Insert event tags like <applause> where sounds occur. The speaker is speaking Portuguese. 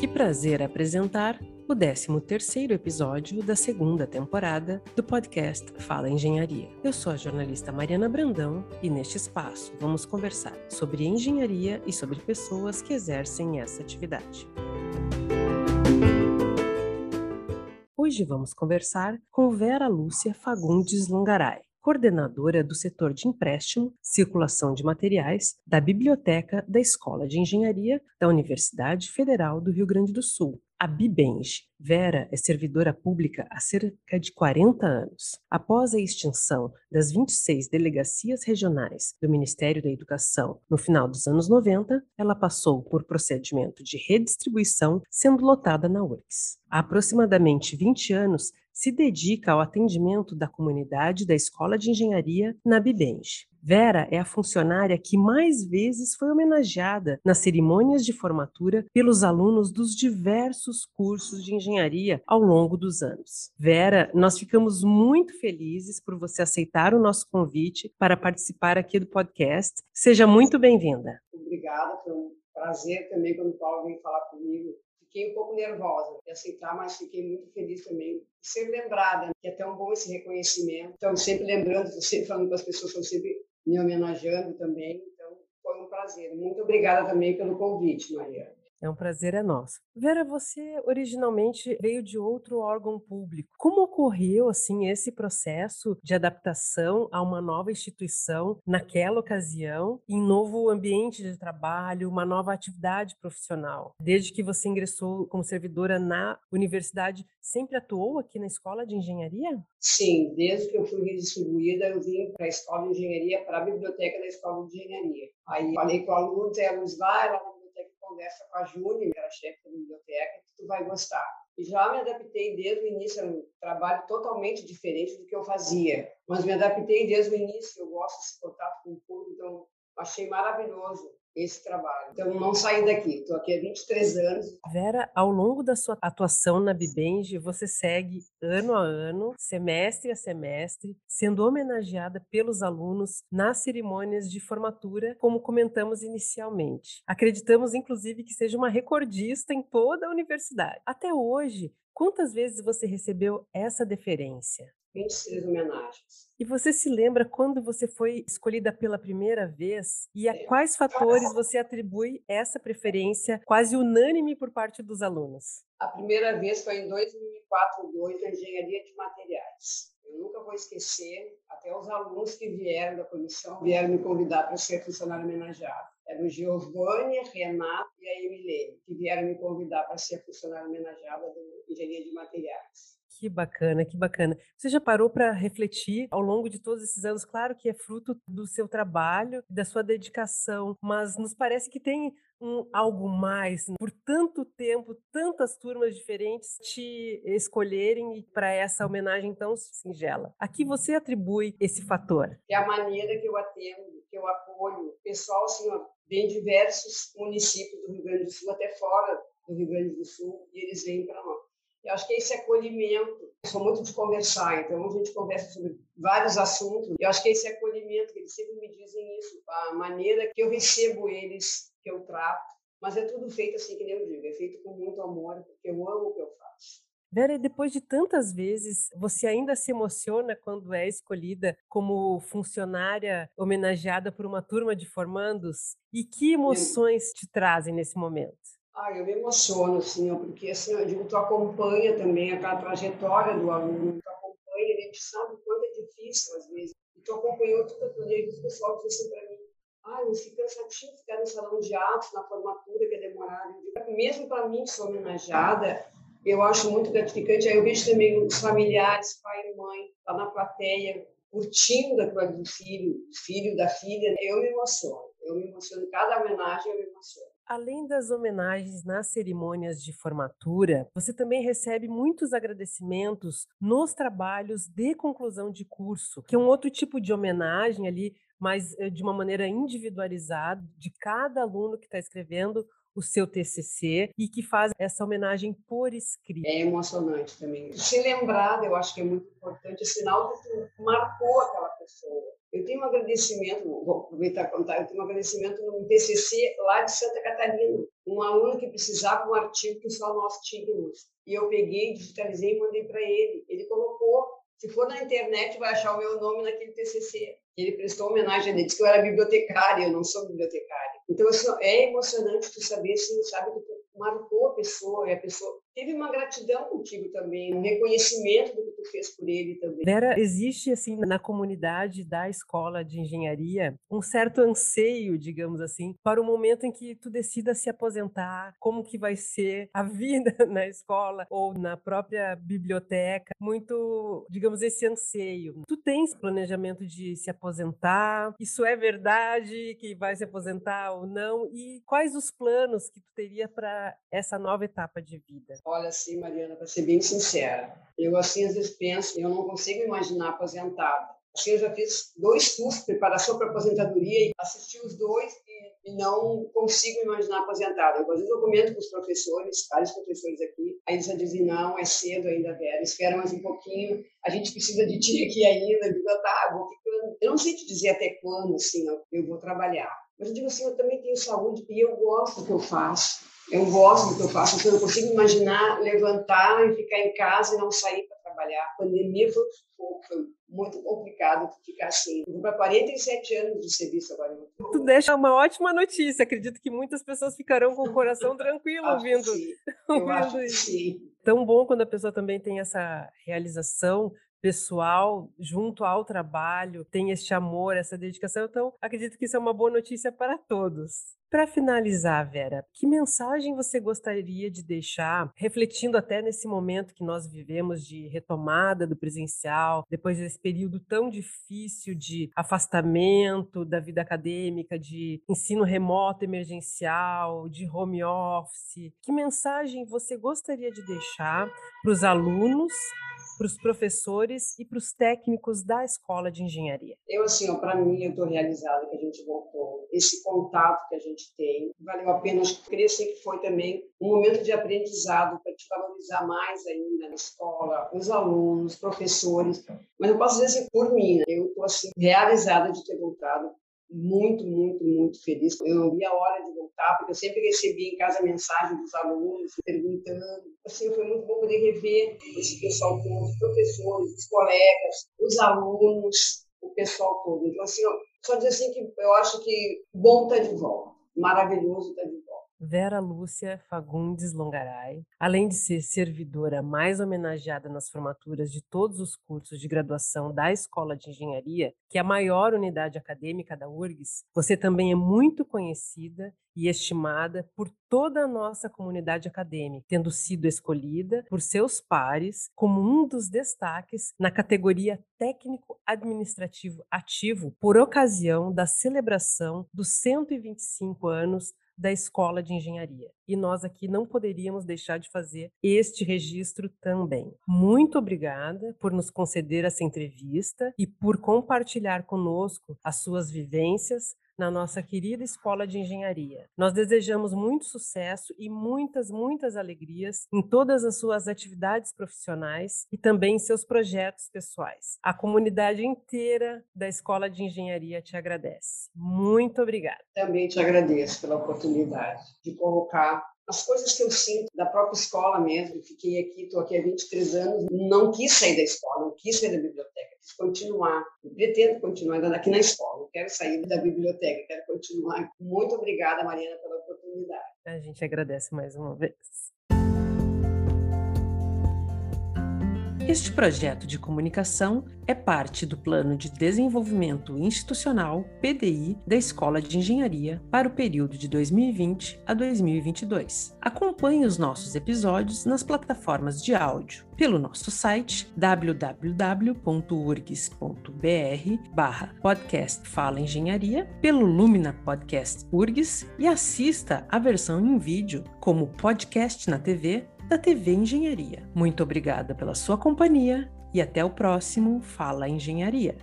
Que prazer apresentar o 13º episódio da segunda temporada do podcast Fala Engenharia. Eu sou a jornalista Mariana Brandão e neste espaço vamos conversar sobre engenharia e sobre pessoas que exercem essa atividade. Hoje vamos conversar com Vera Lúcia Fagundes Longaray coordenadora do setor de empréstimo, circulação de materiais da Biblioteca da Escola de Engenharia da Universidade Federal do Rio Grande do Sul, a Bibenge. Vera é servidora pública há cerca de 40 anos. Após a extinção das 26 delegacias regionais do Ministério da Educação no final dos anos 90, ela passou por procedimento de redistribuição, sendo lotada na URGS. Há aproximadamente 20 anos, se dedica ao atendimento da comunidade da Escola de Engenharia na Bibenge. Vera é a funcionária que mais vezes foi homenageada nas cerimônias de formatura pelos alunos dos diversos cursos de engenharia ao longo dos anos. Vera, nós ficamos muito felizes por você aceitar o nosso convite para participar aqui do podcast. Seja muito bem-vinda. Obrigada, foi um prazer também quando o Paulo veio falar comigo fiquei um pouco nervosa de aceitar, mas fiquei muito feliz também de ser lembrada, que é tão bom esse reconhecimento. Então, sempre lembrando, sempre falando com as pessoas, sempre me homenageando também. Então, foi um prazer. Muito obrigada também pelo convite, Maria. É um prazer é nosso. Vera, você originalmente veio de outro órgão público. Como ocorreu assim esse processo de adaptação a uma nova instituição naquela ocasião, em novo ambiente de trabalho, uma nova atividade profissional? Desde que você ingressou como servidora na universidade, sempre atuou aqui na escola de engenharia? Sim, desde que eu fui redistribuída, eu vim para a escola de engenharia, para a biblioteca da escola de engenharia. Aí falei com a aluno, e conversa com a Júlia, que era chefe da biblioteca, que tu vai gostar. E já me adaptei desde o início, era um trabalho totalmente diferente do que eu fazia, mas me adaptei desde o início, eu gosto desse contato com o público, então achei maravilhoso esse trabalho. Então, não saí daqui. Estou aqui há 23 anos. Vera, ao longo da sua atuação na Bibenge, você segue ano a ano, semestre a semestre, sendo homenageada pelos alunos nas cerimônias de formatura, como comentamos inicialmente. Acreditamos, inclusive, que seja uma recordista em toda a universidade. Até hoje, quantas vezes você recebeu essa deferência? 26 homenagens. E você se lembra quando você foi escolhida pela primeira vez e a quais fatores você atribui essa preferência quase unânime por parte dos alunos? A primeira vez foi em 2004, 2002, na engenharia de materiais. Eu nunca vou esquecer, até os alunos que vieram da comissão vieram me convidar para ser funcionário homenageado. Era o Giovanni, Renato e a Emilene, que vieram me convidar para ser funcionário homenageado da engenharia de materiais. Que bacana, que bacana. Você já parou para refletir ao longo de todos esses anos? Claro que é fruto do seu trabalho, da sua dedicação, mas nos parece que tem um algo mais. Né? Por tanto tempo, tantas turmas diferentes te escolherem para essa homenagem tão singela. A que você atribui esse fator? É a maneira que eu atendo, que eu apoio. Pessoal, assim, ó, vem diversos municípios do Rio Grande do Sul, até fora do Rio Grande do Sul, e eles vêm para nós. Eu acho que esse acolhimento, eu sou muito de conversar, então a gente conversa sobre vários assuntos. Eu acho que esse acolhimento, eles sempre me dizem isso, a maneira que eu recebo eles, que eu trato, mas é tudo feito assim que nem eu digo, é feito com muito amor, porque eu amo o que eu faço. Vera, depois de tantas vezes, você ainda se emociona quando é escolhida como funcionária homenageada por uma turma de formandos? E que emoções te trazem nesse momento? Ah, eu me emociono, assim, porque assim, eu digo, tu acompanha também aquela trajetória do aluno, tu acompanha, a gente sabe o quanto é difícil às vezes. E tu acompanhou tudo aquilo, e o pessoal disse assim para mim, ah, mas fica cansativo ficar no salão de atos, na formatura, que é demorado. Mesmo para mim, que sou homenageada, eu acho muito gratificante. Aí eu vejo também os familiares, pai e mãe, lá na plateia, curtindo a coisa do filho, filho da filha. Eu me emociono. Eu me emociono. Cada homenagem eu me emociono. Além das homenagens nas cerimônias de formatura, você também recebe muitos agradecimentos nos trabalhos de conclusão de curso, que é um outro tipo de homenagem ali, mas eh, de uma maneira individualizada, de cada aluno que está escrevendo o seu TCC e que faz essa homenagem por escrito. É emocionante também. Se lembrar, eu acho que é muito importante, é sinal que tu marcou aquela pessoa. Eu tenho um agradecimento, vou aproveitar e contar, eu tenho um agradecimento no TCC lá de Santa Catarina. Um aluno que precisava de um artigo que só nós tínhamos. E eu peguei, digitalizei e mandei para ele. Ele colocou. Se for na internet, vai achar o meu nome naquele TCC. Ele prestou homenagem a ele, disse que eu era bibliotecária, eu não sou bibliotecária. Então, assim, é emocionante tu saber, assim, sabe, que tu marcou a pessoa, e a pessoa teve uma gratidão contigo também, um reconhecimento do que tu fez por ele também. Vera, existe assim na comunidade da escola de engenharia um certo anseio, digamos assim, para o momento em que tu decida se aposentar, como que vai ser a vida <laughs> na escola ou na própria biblioteca, muito, digamos, esse anseio. Tu tens planejamento de se aposentar? Isso é verdade que vai se aposentar ou não? E quais os planos que tu teria para essa nova etapa de vida? Olha, assim, Mariana, para ser bem sincera, eu assim às vezes penso, eu não consigo imaginar aposentado. Assim, eu já fiz dois cursos de preparação para aposentadoria e assisti os dois e, não consigo imaginar aposentado. Eu, às vezes eu comento com os professores, vários professores aqui, aí eles já dizem, não, é cedo ainda, Vera, espera mais um pouquinho, a gente precisa de ti aqui ainda. Eu digo, tá, vou ficando. Eu não sei te dizer até quando, assim, eu vou trabalhar. Mas eu digo assim, eu também tenho saúde e eu gosto do que eu faço. Eu gosto do que eu faço, então eu não consigo imaginar levantar e ficar em casa e não sair para trabalhar. A pandemia foi, foi muito complicado ficar assim. Eu vou para 47 anos de serviço agora. Tu deixa uma ótima notícia. Acredito que muitas pessoas ficarão com o coração tranquilo ouvindo, <laughs> ouvindo isso. Sim. Tão bom quando a pessoa também tem essa realização pessoal junto ao trabalho, tem este amor, essa dedicação. Então, acredito que isso é uma boa notícia para todos. Para finalizar, Vera, que mensagem você gostaria de deixar, refletindo até nesse momento que nós vivemos de retomada do presencial, depois desse período tão difícil de afastamento da vida acadêmica, de ensino remoto emergencial, de home office? Que mensagem você gostaria de deixar para os alunos para os professores e para os técnicos da escola de engenharia? Eu, assim, para mim, eu estou realizada que a gente voltou. Esse contato que a gente tem, valeu a pena. Acho que foi também um momento de aprendizado para te valorizar mais ainda na escola, os alunos, os professores. Mas eu posso dizer assim, por mim, né? eu estou assim, realizada de ter voltado muito, muito, muito feliz. Eu não vi a hora de voltar, porque eu sempre recebia em casa mensagem dos alunos perguntando. Assim, foi muito bom poder rever esse pessoal todo, os professores, os colegas, os alunos, o pessoal todo. Então, assim, só dizer assim que eu acho que bom estar tá de volta, maravilhoso estar tá de volta. Vera Lúcia Fagundes Longaray, além de ser servidora mais homenageada nas formaturas de todos os cursos de graduação da Escola de Engenharia, que é a maior unidade acadêmica da URGS, você também é muito conhecida e estimada por toda a nossa comunidade acadêmica, tendo sido escolhida por seus pares como um dos destaques na categoria técnico administrativo ativo por ocasião da celebração dos 125 anos da Escola de Engenharia. E nós aqui não poderíamos deixar de fazer este registro também. Muito obrigada por nos conceder essa entrevista e por compartilhar conosco as suas vivências, na nossa querida Escola de Engenharia. Nós desejamos muito sucesso e muitas, muitas alegrias em todas as suas atividades profissionais e também em seus projetos pessoais. A comunidade inteira da Escola de Engenharia te agradece. Muito obrigada. Também te agradeço pela oportunidade de colocar as coisas que eu sinto da própria escola mesmo. Fiquei aqui, estou aqui há 23 anos, não quis sair da escola, não quis sair da biblioteca, quis continuar. Pretendo continuar ainda aqui na escola, quero sair da biblioteca, quero continuar. Muito obrigada, Mariana, pela oportunidade. A gente agradece mais uma vez. Este projeto de comunicação é parte do Plano de Desenvolvimento Institucional PDI da Escola de Engenharia para o período de 2020 a 2022. Acompanhe os nossos episódios nas plataformas de áudio pelo nosso site www.urgs.br barra podcast Fala Engenharia, pelo Lumina Podcast URGS e assista a versão em vídeo como podcast na TV da TV Engenharia. Muito obrigada pela sua companhia e até o próximo Fala Engenharia.